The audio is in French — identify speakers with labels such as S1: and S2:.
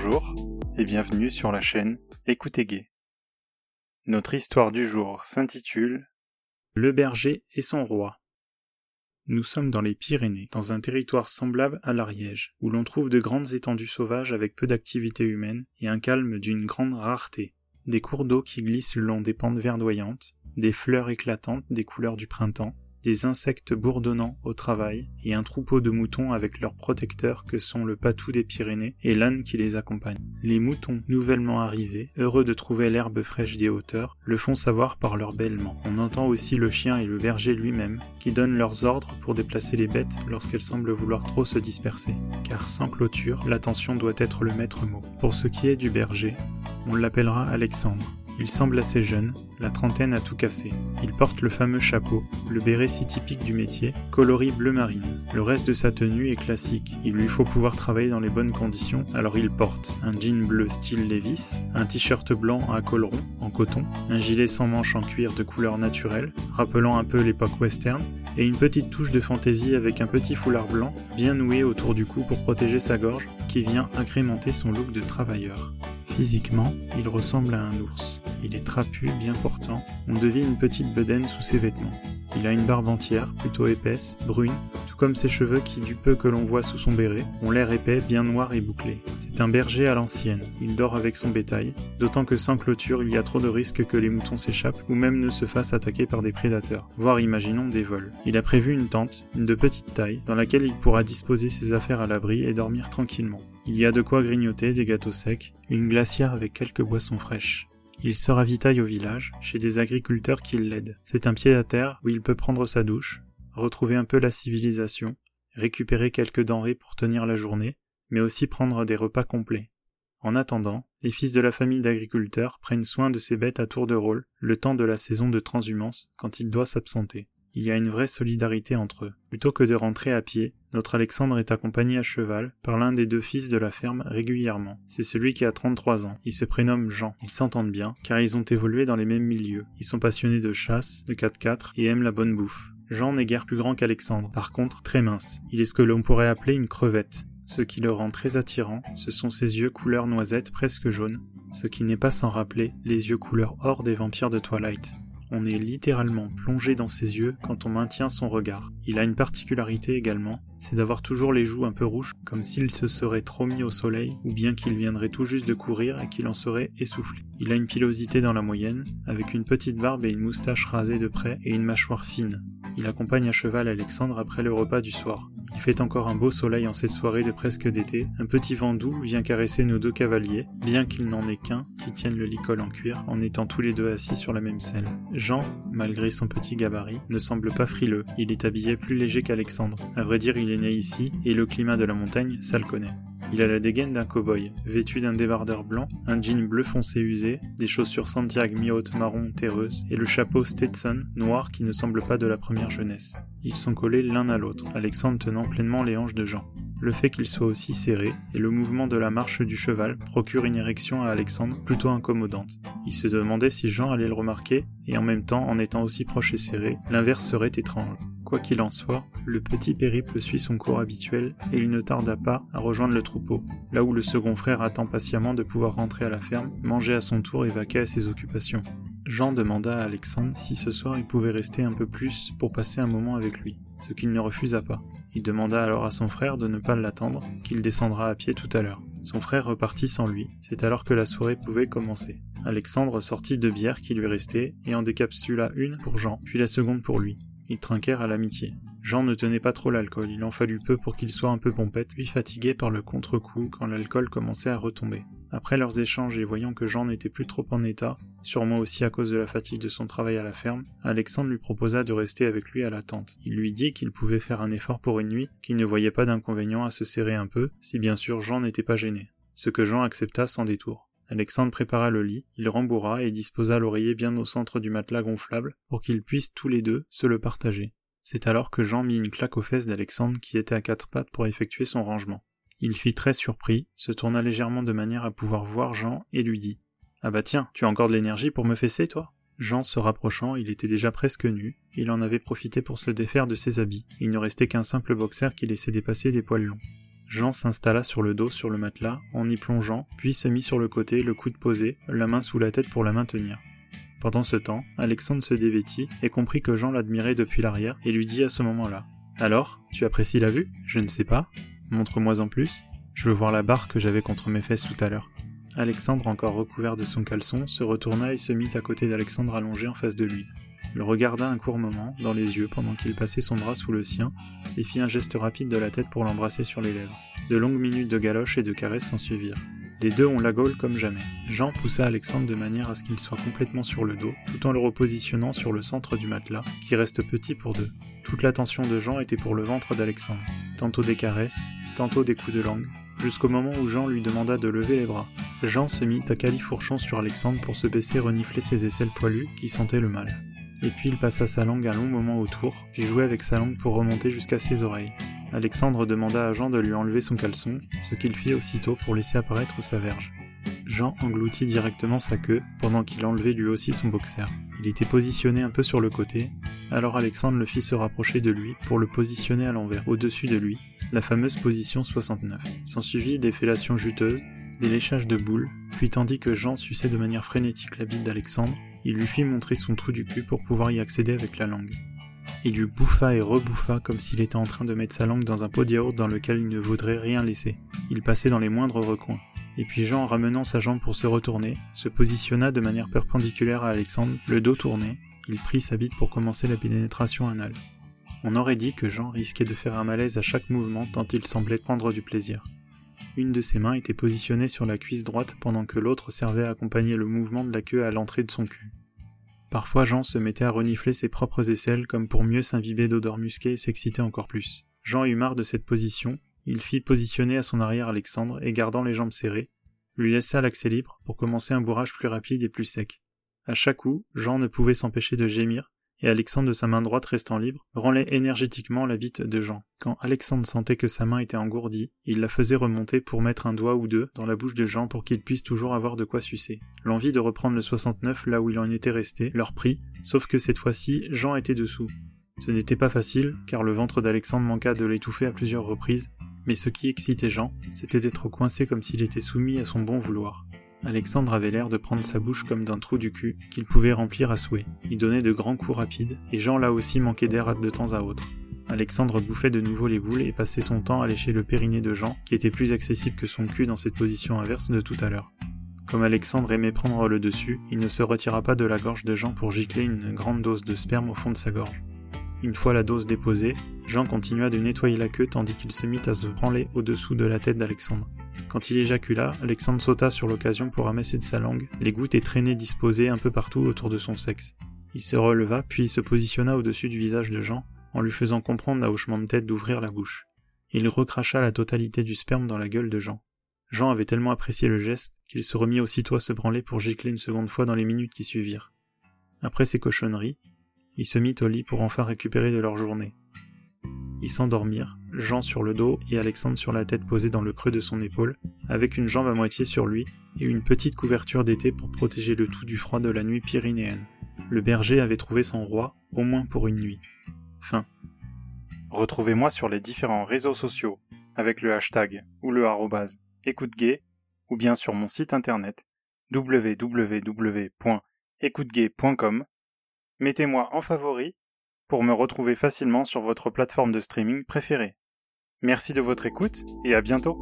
S1: Bonjour et bienvenue sur la chaîne Écoutez Gay. Notre histoire du jour s'intitule Le berger et son roi. Nous sommes dans les Pyrénées, dans un territoire semblable à l'Ariège, où l'on trouve de grandes étendues sauvages avec peu d'activité humaine et un calme d'une grande rareté. Des cours d'eau qui glissent le long des pentes verdoyantes, des fleurs éclatantes des couleurs du printemps, des insectes bourdonnant au travail, et un troupeau de moutons avec leurs protecteurs que sont le patou des Pyrénées et l'âne qui les accompagne. Les moutons nouvellement arrivés, heureux de trouver l'herbe fraîche des hauteurs, le font savoir par leur bêlement. On entend aussi le chien et le berger lui-même, qui donnent leurs ordres pour déplacer les bêtes lorsqu'elles semblent vouloir trop se disperser, car sans clôture, l'attention doit être le maître mot. Pour ce qui est du berger, on l'appellera Alexandre. Il semble assez jeune, la trentaine a tout cassé. Il porte le fameux chapeau, le béret si typique du métier, coloris bleu marine. Le reste de sa tenue est classique, il lui faut pouvoir travailler dans les bonnes conditions, alors il porte un jean bleu style Levis, un t-shirt blanc à col rond, en coton, un gilet sans manches en cuir de couleur naturelle, rappelant un peu l'époque western, et une petite touche de fantaisie avec un petit foulard blanc, bien noué autour du cou pour protéger sa gorge, qui vient agrémenter son look de travailleur. Physiquement, il ressemble à un ours. Il est trapu, bien portant. On devine une petite bedaine sous ses vêtements. Il a une barbe entière, plutôt épaisse, brune, tout comme ses cheveux qui, du peu que l'on voit sous son béret, ont l'air épais, bien noirs et bouclés. C'est un berger à l'ancienne. Il dort avec son bétail, d'autant que sans clôture, il y a trop de risques que les moutons s'échappent ou même ne se fassent attaquer par des prédateurs, voire imaginons des vols. Il a prévu une tente, une de petite taille, dans laquelle il pourra disposer ses affaires à l'abri et dormir tranquillement. Il y a de quoi grignoter des gâteaux secs, une glacière avec quelques boissons fraîches. Il se ravitaille au village, chez des agriculteurs qui l'aident. C'est un pied à terre où il peut prendre sa douche, retrouver un peu la civilisation, récupérer quelques denrées pour tenir la journée, mais aussi prendre des repas complets. En attendant, les fils de la famille d'agriculteurs prennent soin de ces bêtes à tour de rôle, le temps de la saison de transhumance, quand il doit s'absenter il y a une vraie solidarité entre eux. Plutôt que de rentrer à pied, notre Alexandre est accompagné à cheval par l'un des deux fils de la ferme régulièrement. C'est celui qui a 33 ans. Il se prénomme Jean. Ils s'entendent bien, car ils ont évolué dans les mêmes milieux. Ils sont passionnés de chasse, de 4x4 et aiment la bonne bouffe. Jean n'est guère plus grand qu'Alexandre, par contre très mince. Il est ce que l'on pourrait appeler une crevette. Ce qui le rend très attirant, ce sont ses yeux couleur noisette presque jaune, ce qui n'est pas sans rappeler les yeux couleur or des vampires de Twilight on est littéralement plongé dans ses yeux quand on maintient son regard. Il a une particularité également, c'est d'avoir toujours les joues un peu rouges, comme s'il se serait trop mis au soleil, ou bien qu'il viendrait tout juste de courir et qu'il en serait essoufflé. Il a une pilosité dans la moyenne, avec une petite barbe et une moustache rasée de près et une mâchoire fine. Il accompagne à cheval Alexandre après le repas du soir. Il fait encore un beau soleil en cette soirée de presque d'été. Un petit vent doux vient caresser nos deux cavaliers, bien qu'il n'en ait qu'un qui tienne le licol en cuir en étant tous les deux assis sur la même selle. Jean, malgré son petit gabarit, ne semble pas frileux. Il est habillé plus léger qu'Alexandre. À vrai dire, il est né ici et le climat de la montagne, ça le connaît. Il a la dégaine d'un cow-boy, vêtu d'un débardeur blanc, un jean bleu foncé usé, des chaussures Santiago mi-hautes marron terreuses, et le chapeau Stetson noir qui ne semble pas de la première jeunesse. Ils sont collés l'un à l'autre, Alexandre tenant pleinement les hanches de Jean. Le fait qu'il soit aussi serré et le mouvement de la marche du cheval procure une érection à Alexandre plutôt incommodante. Il se demandait si Jean allait le remarquer, et en même temps, en étant aussi proche et serré, l'inverse serait étrange. Quoi qu'il en soit, le petit périple suit son cours habituel et il ne tarda pas à rejoindre le troupeau, là où le second frère attend patiemment de pouvoir rentrer à la ferme, manger à son tour et vaquer à ses occupations. Jean demanda à Alexandre si ce soir il pouvait rester un peu plus pour passer un moment avec lui, ce qu'il ne refusa pas. Il demanda alors à son frère de ne pas l'attendre, qu'il descendra à pied tout à l'heure. Son frère repartit sans lui, c'est alors que la soirée pouvait commencer. Alexandre sortit deux bières qui lui restaient et en décapsula une pour Jean, puis la seconde pour lui. Ils trinquèrent à l'amitié. Jean ne tenait pas trop l'alcool, il en fallut peu pour qu'il soit un peu pompette, puis fatigué par le contre-coup quand l'alcool commençait à retomber. Après leurs échanges et voyant que Jean n'était plus trop en état, sûrement aussi à cause de la fatigue de son travail à la ferme, Alexandre lui proposa de rester avec lui à la tente. Il lui dit qu'il pouvait faire un effort pour une nuit, qu'il ne voyait pas d'inconvénient à se serrer un peu, si bien sûr Jean n'était pas gêné. Ce que Jean accepta sans détour. Alexandre prépara le lit, il rembourra et disposa l'oreiller bien au centre du matelas gonflable pour qu'ils puissent tous les deux se le partager. C'est alors que Jean mit une claque aux fesses d'Alexandre qui était à quatre pattes pour effectuer son rangement. Il fit très surpris, se tourna légèrement de manière à pouvoir voir Jean et lui dit Ah bah tiens, tu as encore de l'énergie pour me fesser, toi? Jean se rapprochant, il était déjà presque nu, il en avait profité pour se défaire de ses habits, il ne restait qu'un simple boxer qui laissait dépasser des poils longs. Jean s'installa sur le dos sur le matelas en y plongeant, puis se mit sur le côté, le coude posé, la main sous la tête pour la maintenir. Pendant ce temps, Alexandre se dévêtit et comprit que Jean l'admirait depuis l'arrière et lui dit à ce moment-là Alors, tu apprécies la vue? Je ne sais pas. Montre-moi en plus. Je veux voir la barre que j'avais contre mes fesses tout à l'heure. Alexandre, encore recouvert de son caleçon, se retourna et se mit à côté d'Alexandre allongé en face de lui le regarda un court moment dans les yeux pendant qu'il passait son bras sous le sien et fit un geste rapide de la tête pour l'embrasser sur les lèvres. De longues minutes de galoches et de caresses s'ensuivirent. Les deux ont la gaule comme jamais. Jean poussa Alexandre de manière à ce qu'il soit complètement sur le dos, tout en le repositionnant sur le centre du matelas, qui reste petit pour deux. Toute l'attention de Jean était pour le ventre d'Alexandre. Tantôt des caresses, tantôt des coups de langue, jusqu'au moment où Jean lui demanda de lever les bras. Jean se mit à califourchon sur Alexandre pour se baisser renifler ses aisselles poilues qui sentaient le mal et puis il passa sa langue un long moment autour, puis jouait avec sa langue pour remonter jusqu'à ses oreilles. Alexandre demanda à Jean de lui enlever son caleçon, ce qu'il fit aussitôt pour laisser apparaître sa verge. Jean engloutit directement sa queue, pendant qu'il enlevait lui aussi son boxer. Il était positionné un peu sur le côté, alors Alexandre le fit se rapprocher de lui pour le positionner à l'envers, au-dessus de lui, la fameuse position 69. S'ensuivit des fellations juteuses, des léchages de boules, puis tandis que Jean suçait de manière frénétique la bite d'Alexandre, il lui fit montrer son trou du cul pour pouvoir y accéder avec la langue. Il lui bouffa et rebouffa comme s'il était en train de mettre sa langue dans un pot de yaourt dans lequel il ne voudrait rien laisser. Il passait dans les moindres recoins. Et puis Jean, ramenant sa jambe pour se retourner, se positionna de manière perpendiculaire à Alexandre, le dos tourné, il prit sa bite pour commencer la pénétration anale. On aurait dit que Jean risquait de faire un malaise à chaque mouvement tant il semblait prendre du plaisir. Une de ses mains était positionnée sur la cuisse droite pendant que l'autre servait à accompagner le mouvement de la queue à l'entrée de son cul. Parfois Jean se mettait à renifler ses propres aisselles comme pour mieux s'imbiber d'odeurs musquées et s'exciter encore plus. Jean eut marre de cette position, il fit positionner à son arrière Alexandre et gardant les jambes serrées, lui laissa l'accès libre pour commencer un bourrage plus rapide et plus sec. À chaque coup, Jean ne pouvait s'empêcher de gémir, et Alexandre de sa main droite restant libre, branlait énergétiquement la bite de Jean. Quand Alexandre sentait que sa main était engourdie, il la faisait remonter pour mettre un doigt ou deux dans la bouche de Jean pour qu'il puisse toujours avoir de quoi sucer. L'envie de reprendre le 69 là où il en était resté leur prit, sauf que cette fois-ci, Jean était dessous. Ce n'était pas facile, car le ventre d'Alexandre manqua de l'étouffer à plusieurs reprises, mais ce qui excitait Jean, c'était d'être coincé comme s'il était soumis à son bon vouloir. Alexandre avait l'air de prendre sa bouche comme d'un trou du cul qu'il pouvait remplir à souhait. Il donnait de grands coups rapides, et Jean là aussi manquait d'air de temps à autre. Alexandre bouffait de nouveau les boules et passait son temps à lécher le périnée de Jean, qui était plus accessible que son cul dans cette position inverse de tout à l'heure. Comme Alexandre aimait prendre le dessus, il ne se retira pas de la gorge de Jean pour gicler une grande dose de sperme au fond de sa gorge. Une fois la dose déposée, Jean continua de nettoyer la queue tandis qu'il se mit à se branler au-dessous de la tête d'Alexandre. Quand il éjacula, Alexandre sauta sur l'occasion pour ramasser de sa langue les gouttes et traînées disposées un peu partout autour de son sexe. Il se releva, puis se positionna au-dessus du visage de Jean, en lui faisant comprendre d'un hochement de tête d'ouvrir la bouche. Il recracha la totalité du sperme dans la gueule de Jean. Jean avait tellement apprécié le geste qu'il se remit aussitôt à se branler pour gicler une seconde fois dans les minutes qui suivirent. Après ces cochonneries, il se mit au lit pour enfin récupérer de leur journée. Ils s'endormirent, Jean sur le dos et Alexandre sur la tête posée dans le creux de son épaule, avec une jambe à moitié sur lui et une petite couverture d'été pour protéger le tout du froid de la nuit pyrénéenne. Le berger avait trouvé son roi, au moins pour une nuit. Fin.
S2: Retrouvez-moi sur les différents réseaux sociaux avec le hashtag ou le arrobase écoute ou bien sur mon site internet www.écoutegay.com. Mettez-moi en favori pour me retrouver facilement sur votre plateforme de streaming préférée. Merci de votre écoute et à bientôt.